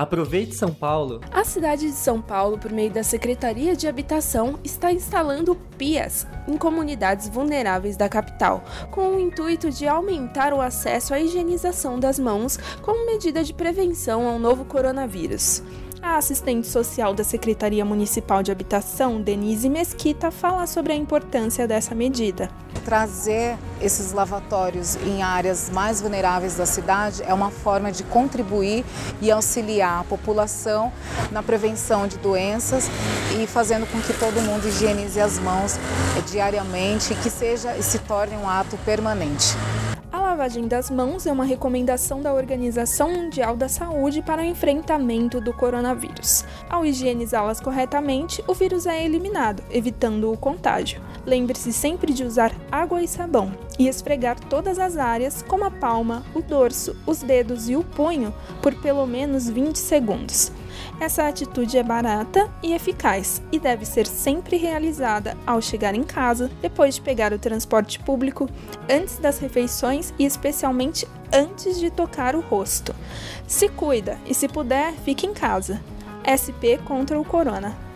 Aproveite São Paulo. A cidade de São Paulo, por meio da Secretaria de Habitação, está instalando PIAs em comunidades vulneráveis da capital, com o intuito de aumentar o acesso à higienização das mãos como medida de prevenção ao novo coronavírus. A assistente social da Secretaria Municipal de Habitação, Denise Mesquita, fala sobre a importância dessa medida. Trazer esses lavatórios em áreas mais vulneráveis da cidade é uma forma de contribuir e auxiliar a população na prevenção de doenças e fazendo com que todo mundo higienize as mãos diariamente e que seja e se torne um ato permanente lavagem das mãos é uma recomendação da Organização Mundial da Saúde para o enfrentamento do coronavírus. Ao higienizá-las corretamente, o vírus é eliminado, evitando o contágio. Lembre-se sempre de usar água e sabão e esfregar todas as áreas, como a palma, o dorso, os dedos e o punho, por pelo menos 20 segundos. Essa atitude é barata e eficaz e deve ser sempre realizada ao chegar em casa, depois de pegar o transporte público, antes das refeições e especialmente antes de tocar o rosto. Se cuida e, se puder, fique em casa. SP contra o Corona.